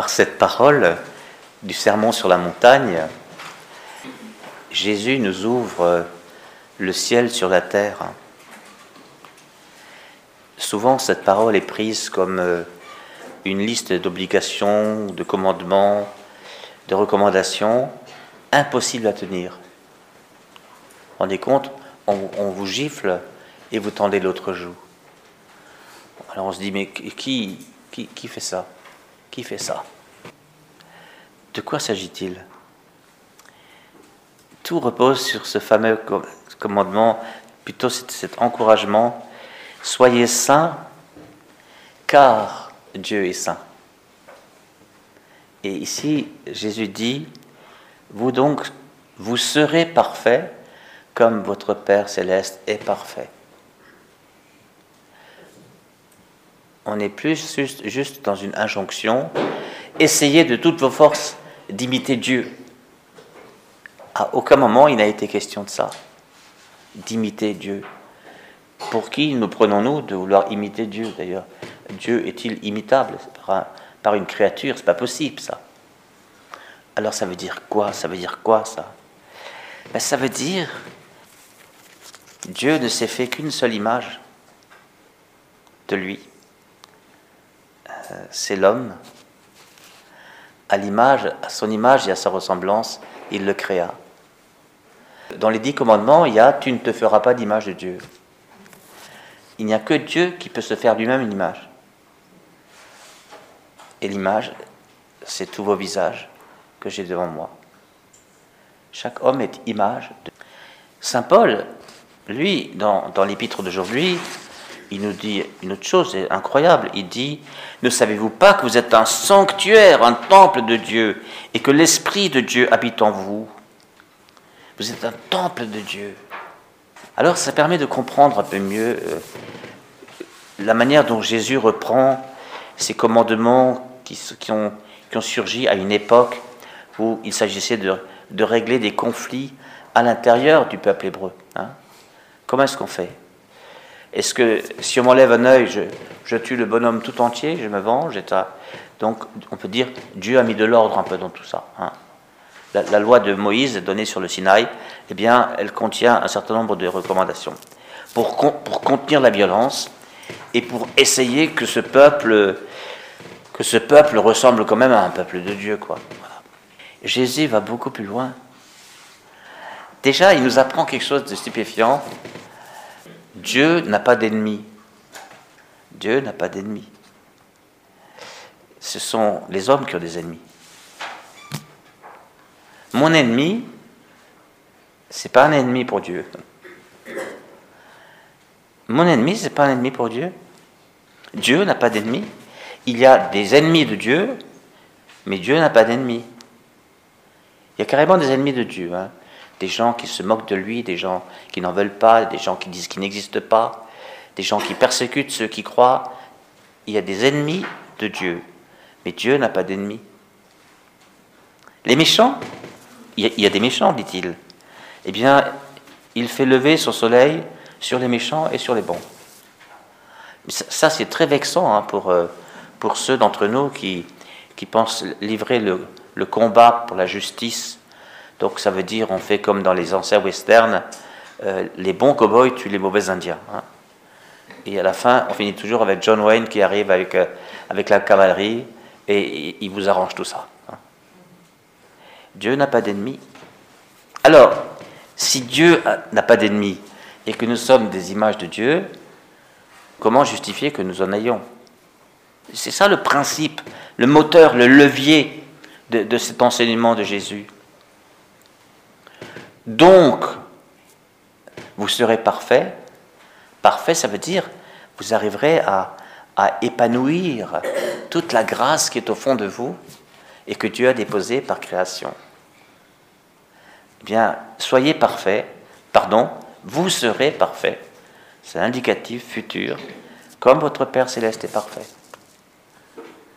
par cette parole du sermon sur la montagne, Jésus nous ouvre le ciel sur la terre. Souvent, cette parole est prise comme euh, une liste d'obligations, de commandements, de recommandations impossibles à tenir. Vous rendez compte on, vous gifle et vous tendez l'autre joue. Alors on se dit, mais qui fait ça? Qui fait ça? De quoi s'agit-il? Tout repose sur ce fameux commandement, plutôt cet encouragement, soyez saints, car Dieu est saint. Et ici, Jésus dit, vous donc, vous serez parfaits comme votre Père céleste est parfait. On n'est plus juste, dans une injonction, essayez de toutes vos forces d'imiter Dieu. À aucun moment il n'a été question de ça, d'imiter Dieu. Pour qui nous prenons-nous de vouloir imiter Dieu d'ailleurs? Dieu est-il imitable? Par, par une créature C'est pas possible ça. Alors ça veut dire quoi? Ça veut dire quoi ça? Ben, Ça veut dire Dieu ne s'est fait qu'une seule image de lui. C'est l'homme. À l'image, à son image et à sa ressemblance, il le créa. Dans les dix commandements, il y a Tu ne te feras pas d'image de Dieu. Il n'y a que Dieu qui peut se faire lui-même une image. Et l'image, c'est tous vos visages que j'ai devant moi. Chaque homme est image de Saint Paul lui, dans, l'épître d'aujourd'hui, il nous dit une autre chose incroyable. Il dit Ne savez-vous pas que vous êtes un sanctuaire, un temple de Dieu, et que l'Esprit de Dieu habite en vous? Vous êtes un temple de Dieu. Alors ça permet de comprendre un peu mieux euh, la manière dont Jésus reprend ces commandements qui, ont, surgi à une époque où il s'agissait de, régler des conflits à l'intérieur du peuple hébreu. Hein. Comment est-ce qu'on fait? Est-ce que si on m'enlève un œil, je, tue le bonhomme tout entier, je me venge Donc on peut dire Dieu a mis de l'ordre un peu dans tout ça. Hein. La, loi de Moïse donnée sur le Sinaï, eh bien, elle contient un certain nombre de recommandations pour, pour contenir la violence et pour essayer que ce peuple que ce peuple ressemble quand même à un peuple de Dieu, quoi. Jésus va beaucoup plus loin. Déjà, il nous apprend quelque chose de stupéfiant. Dieu n'a pas d'ennemis. Dieu n'a pas d'ennemis. Ce sont les hommes qui ont des ennemis. Mon ennemi, c'est pas un ennemi pour Dieu. Mon ennemi, c'est pas un ennemi pour Dieu. Dieu n'a pas d'ennemis. Il y a des ennemis de Dieu, mais Dieu n'a pas d'ennemis. Il y a carrément des ennemis de Dieu. Hein des gens qui se moquent de lui, des gens qui n'en veulent pas, des gens qui disent qu'il n'existe pas, des gens qui persécutent ceux qui croient. Il y a des ennemis de Dieu, mais Dieu n'a pas d'ennemis. Les méchants, il y a des méchants, dit-il. Eh bien, il fait lever son soleil sur les méchants et sur les bons. Ça, c'est très vexant hein, pour, euh, pour ceux d'entre nous qui, qui pensent livrer le, le combat pour la justice donc ça veut dire, on fait comme dans les anciens westerns, euh, les bons cowboys tuent les mauvais indiens. Hein. Et à la fin, on finit toujours avec John Wayne qui arrive avec, euh, la cavalerie et, il vous arrange tout ça. Hein. Dieu n'a pas d'ennemis. Alors, si Dieu n'a pas d'ennemis et que nous sommes des images de Dieu, comment justifier que nous en ayons? C'est ça le principe, le moteur, le levier de cet enseignement de Jésus. Donc, vous serez parfait. Parfait, ça veut dire vous arriverez à, épanouir toute la grâce qui est au fond de vous et que Dieu a déposée par création. Eh bien, soyez parfait, pardon, vous serez parfait. C'est l'indicatif futur, comme votre Père céleste est parfait.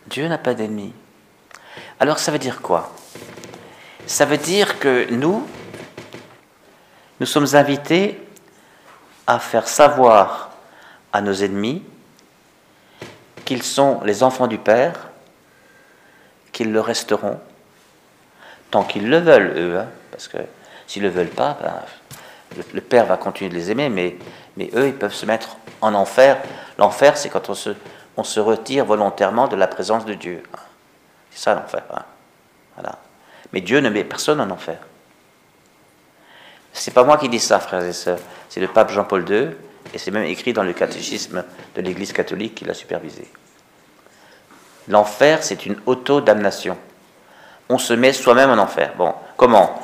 Dieu n'a pas d'ennemis. Alors ça veut dire quoi? Ça veut dire que nous, nous sommes invités à faire savoir à nos ennemis qu'ils sont les enfants du Père, qu'ils le resteront, tant qu'ils le veulent, eux, hein, parce que s'ils ne le veulent pas, ben, le, Père va continuer de les aimer, mais, eux, ils peuvent se mettre en enfer. L'enfer, c'est quand on se, retire volontairement de la présence de Dieu. C'est ça l'enfer. Hein. Mais Dieu ne met personne en enfer. C'est pas moi qui dis ça, frères et sœurs. C'est le pape Jean-Paul II, et c'est même écrit dans le catéchisme de l'Église catholique qui l'a supervisé. L'enfer, c'est une auto-damnation. On se met soi-même en enfer. Bon, comment?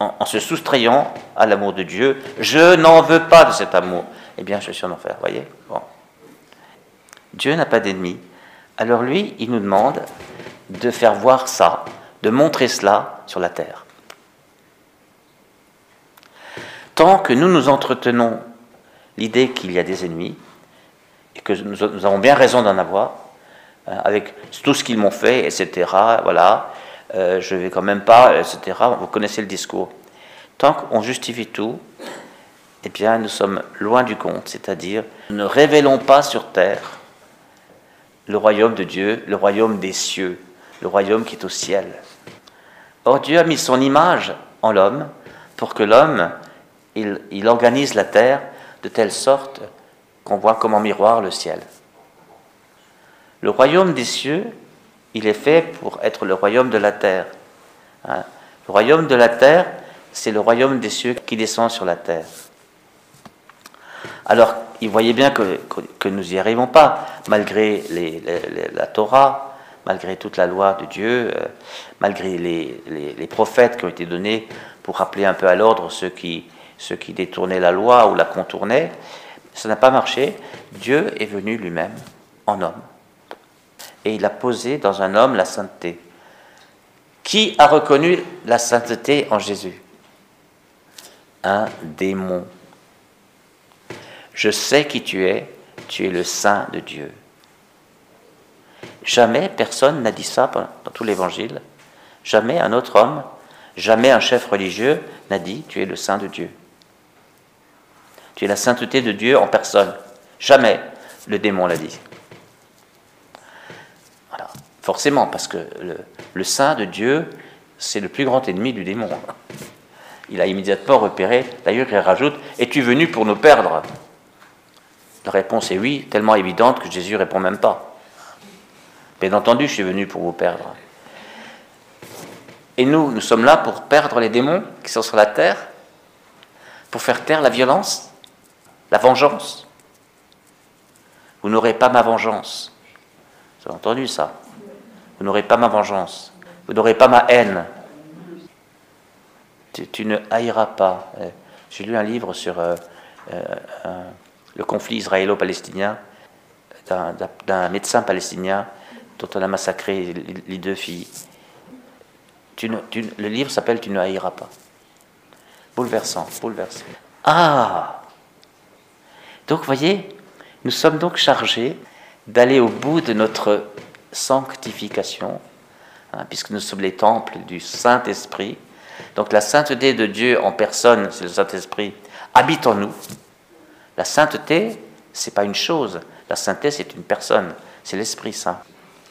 En, se soustrayant à l'amour de Dieu. Je n'en veux pas de cet amour. Eh bien, je suis en enfer, voyez? Bon. Dieu n'a pas d'ennemi. Alors lui, il nous demande de faire voir ça, de montrer cela sur la terre. Tant que nous nous entretenons l'idée qu'il y a des ennemis, et que nous, avons bien raison d'en avoir, hein, avec tout ce qu'ils m'ont fait, etc., voilà, euh, je vais quand même pas, etc., vous connaissez le discours. Tant qu'on justifie tout, eh bien, nous sommes loin du compte, c'est-à-dire, ne révélons pas sur terre le royaume de Dieu, le royaume des cieux, le royaume qui est au ciel. Or, Dieu a mis son image en l'homme pour que l'homme, il, organise la terre de telle sorte qu'on voit comme en miroir le ciel. Le royaume des cieux, il est fait pour être le royaume de la terre. Hein. Le royaume de la terre, c'est le royaume des cieux qui descend sur la terre. Alors, il voyait bien que, nous n'y arrivons pas, malgré la Torah, malgré toute la loi de Dieu, euh, malgré les, prophètes qui ont été donnés pour rappeler un peu à l'ordre ceux qui, ceux qui détournaient la loi ou la contournaient. Ça n'a pas marché. Dieu est venu lui-même en homme. Et il a posé dans un homme la sainteté. Qui a reconnu la sainteté en Jésus? Un démon. Je sais qui tu es, tu es le saint de Dieu. Jamais personne n'a dit ça dans tout l'évangile. Jamais un autre homme, jamais un chef religieux n'a dit tu es le saint de Dieu. Tu es la sainteté de Dieu en personne. Jamais le démon l'a dit. Voilà. Forcément, parce que le, saint de Dieu, c'est le plus grand ennemi du démon. Il a immédiatement repéré, d'ailleurs il rajoute, es-tu venu pour nous perdre? La réponse est oui, tellement évidente que Jésus répond même pas. Bien entendu, je suis venu pour vous perdre. Et nous, nous sommes là pour perdre les démons qui sont sur la terre, pour faire taire la violence, la vengeance. Vous n'aurez pas ma vengeance. Vous avez entendu ça? Vous n'aurez pas ma vengeance. Vous n'aurez pas ma haine. Tu, ne haïras pas. Euh, j'ai lu un livre sur euh, euh, le conflit israélo-palestinien d'un médecin palestinien dont on a massacré les deux filles. le livre s'appelle Tu ne haïras pas. Bouleversant, bouleversant. Ah Donc, voyez, nous sommes donc chargés d'aller au bout de notre sanctification, hein, puisque nous sommes les temples du Saint-Esprit. Donc, la sainteté de Dieu en personne, c'est le Saint-Esprit, habite en nous. La sainteté, c'est pas une chose. La sainteté, c'est une personne. C'est l'Esprit Saint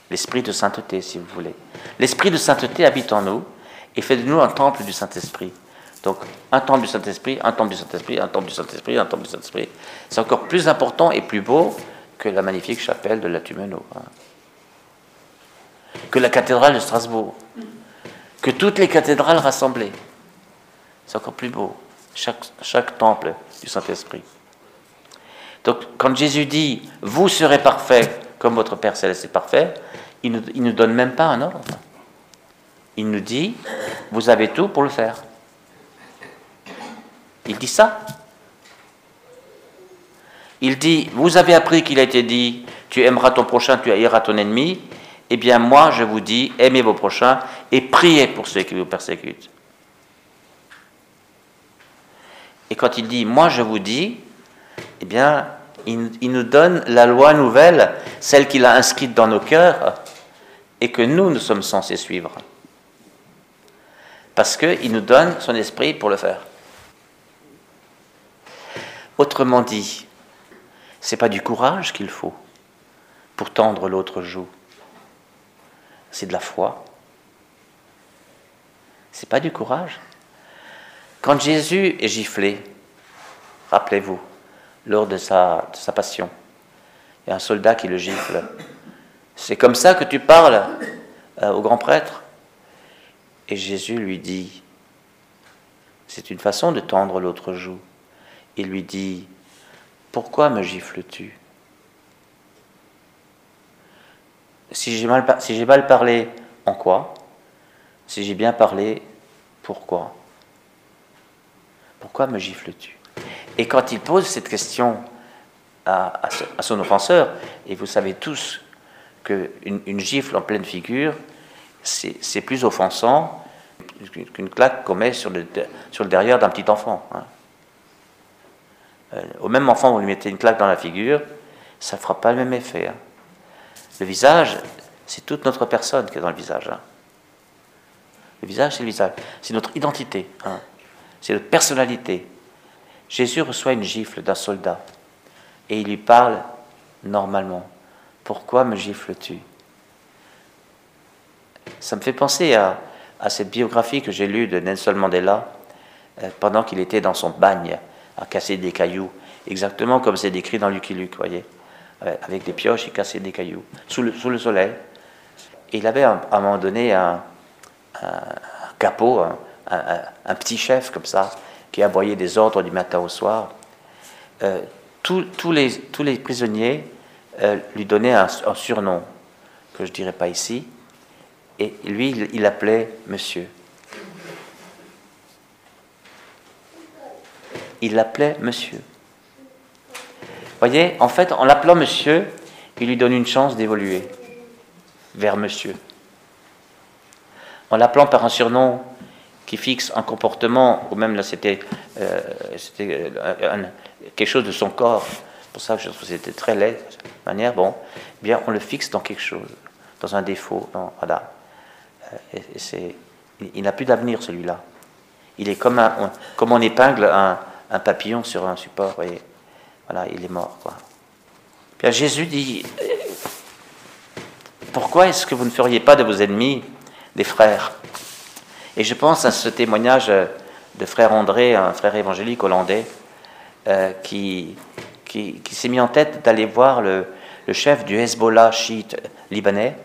l'esprit de sainteté, si vous voulez. L'esprit de sainteté habite en nous et fait de nous un temple du Saint-Esprit. Donc, un temple du Saint-Esprit, un temple du Saint-Esprit, un temple du Saint-Esprit, un temple du Saint-Esprit. C'est encore plus important et plus beau que la magnifique chapelle de la Tumeno, hein. que la cathédrale de Strasbourg, que toutes les cathédrales rassemblées. C'est encore plus beau, chaque, temple du Saint-Esprit. Donc, quand Jésus dit Vous serez parfaits comme votre Père céleste est parfait, il ne nous, donne même pas un ordre. Il nous dit, vous avez tout pour le faire. Il dit ça. Il dit, vous avez appris qu'il a été dit, tu aimeras ton prochain, tu haïras ton ennemi. Eh bien, moi, je vous dis, aimez vos prochains et priez pour ceux qui vous persécutent. Et quand il dit, moi, je vous dis, eh bien, il, nous donne la loi nouvelle, celle qu'il a inscrite dans nos cœurs, et que nous, nous sommes censés suivre. Parce qu'il nous donne son esprit pour le faire. Autrement dit, c'est pas du courage qu'il faut pour tendre l'autre joue. c'est de la foi. C'est pas du courage. Quand Jésus est giflé, rappelez-vous, lors de sa, passion, il y a un soldat qui le gifle. C'est comme ça que tu parles euh, au grand prêtre Et Jésus lui dit, c'est une façon de tendre l'autre joue. Il lui dit, pourquoi me gifles-tu? Si j'ai mal, parlé, en quoi? Si j'ai bien parlé, pourquoi? Pourquoi me gifles-tu? Et quand il pose cette question à, son offenseur, et vous savez tous qu'une une gifle en pleine figure, c'est plus offensant qu'une claque qu'on met sur le, sur le derrière d'un petit enfant. Hein. Euh, au même enfant, vous lui mettez une claque dans la figure, ça ne fera pas le même effet. Hein. Le visage, c'est toute notre personne qui est dans le visage. Hein. Le visage, c'est le visage. C'est notre identité. Hein. C'est notre personnalité. Jésus reçoit une gifle d'un soldat et il lui parle normalement. Pourquoi me gifles-tu? Ça me fait penser à, cette biographie que j'ai lue de Nelson Mandela euh, pendant qu'il était dans son bagne à casser des cailloux, exactement comme c'est décrit dans Lucky Luke, voyez. Avec des pioches, il cassait des cailloux, sous le, soleil. Et il avait à un moment donné un, capot, un, petit chef comme ça, qui aboyait des ordres du matin au soir. Euh, tous, les, prisonniers euh, lui donnaient un, surnom, que je ne dirais pas ici, et lui, il, il appelait Monsieur. Il l'appelait Monsieur voyez, en fait, en l'appelant monsieur, il lui donne une chance d'évoluer vers monsieur. En l'appelant par un surnom qui fixe un comportement, ou même là c'était euh, euh, quelque chose de son corps, pour ça je trouve que c'était très laid, de manière, bon, eh bien on le fixe dans quelque chose, dans un défaut, voilà. Euh, et, il, n'a plus d'avenir celui-là. Il est comme, comme on épingle un, un papillon sur un support, voyez. Voilà, il est mort. Quoi. Puis Jésus dit Pourquoi est-ce que vous ne feriez pas de vos ennemis des frères? Et je pense à ce témoignage de frère André, un frère évangélique hollandais, euh, qui, qui, s'est mis en tête d'aller voir le, chef du Hezbollah chiite libanais,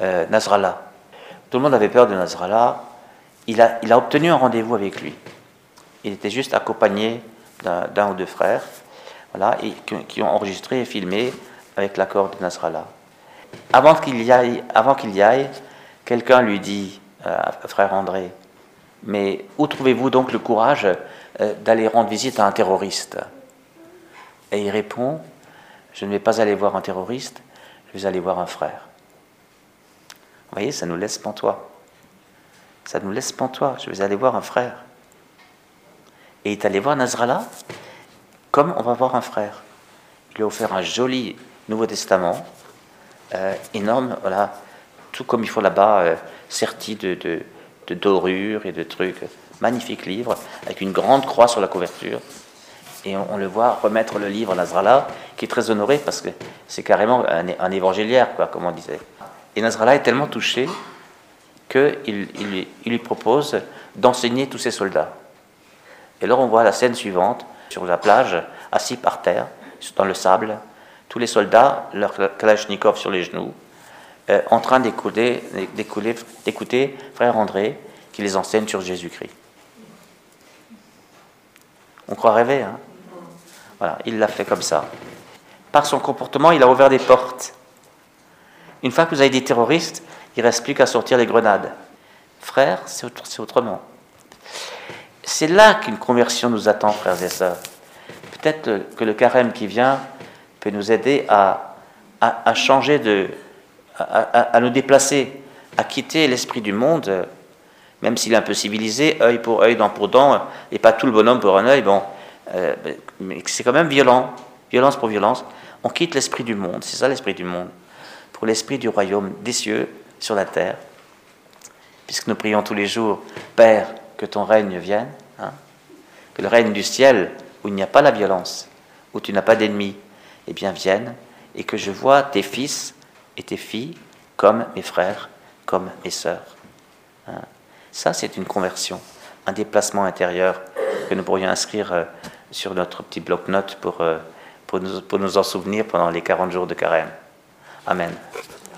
euh, Nasrallah. Tout le monde avait peur de Nasrallah. Il a, il a obtenu un rendez-vous avec lui. Il était juste accompagné d'un ou deux frères voilà, qui ont enregistré et filmé avec l'accord de Nasrallah. Avant qu'il y aille, aille, quelqu'un lui dit, euh, frère André, mais où trouvez-vous donc le courage euh, d'aller rendre visite à un terroriste? Et il répond, je ne vais pas aller voir un terroriste, je vais aller voir un frère. Vous voyez, ça nous laisse pantois. Ça nous laisse pantois. Je vais aller voir un frère. Et il est allé voir Nasrallah comme on va voir un frère. Il lui a offert un joli Nouveau Testament, euh, énorme, voilà, tout comme il faut là-bas, euh, serti de, de, dorures et de trucs. Magnifique livre, avec une grande croix sur la couverture. Et on, le voit remettre le livre à Nazrallah, qui est très honoré parce que c'est carrément un, un, évangéliaire, quoi, comme on disait. Et Nazrallah est tellement touché qu'il il, il lui propose d'enseigner tous ses soldats. Et alors on voit la scène suivante sur la plage, assis par terre, dans le sable, tous les soldats, leur kalachnikov sur les genoux, euh, en train d'écouter, d'écouter frère André qui les enseigne sur Jésus-Christ. On croit rêver, hein Voilà, il l'a fait comme ça. Par son comportement, il a ouvert des portes. Une fois que vous avez des terroristes, il ne reste plus qu'à sortir les grenades. Frère, c'est autrement. C'est là qu'une conversion nous attend, frères et sœurs. Peut-être que le carême qui vient peut nous aider à, changer de. À, nous déplacer, à quitter l'esprit du monde, même s'il est un peu civilisé, œil pour œil, dent pour dent, et pas tout le bonhomme pour un œil, bon, euh, c'est quand même violent, violence pour violence. On quitte l'esprit du monde, c'est ça l'esprit du monde, pour l'esprit du royaume des cieux sur la terre, puisque nous prions tous les jours, Père, que ton règne vienne, que le règne du ciel, où il n'y a pas la violence, où tu n'as pas d'ennemis, eh bien vienne, et que je vois tes fils et tes filles comme mes frères comme mes sœurs. Hein. Ça, c'est une conversion, un déplacement intérieur que nous pourrions inscrire euh, sur notre petit bloc-notes pour, euh, pour, nous, pour nous en souvenir pendant les 40 jours de carême. Amen.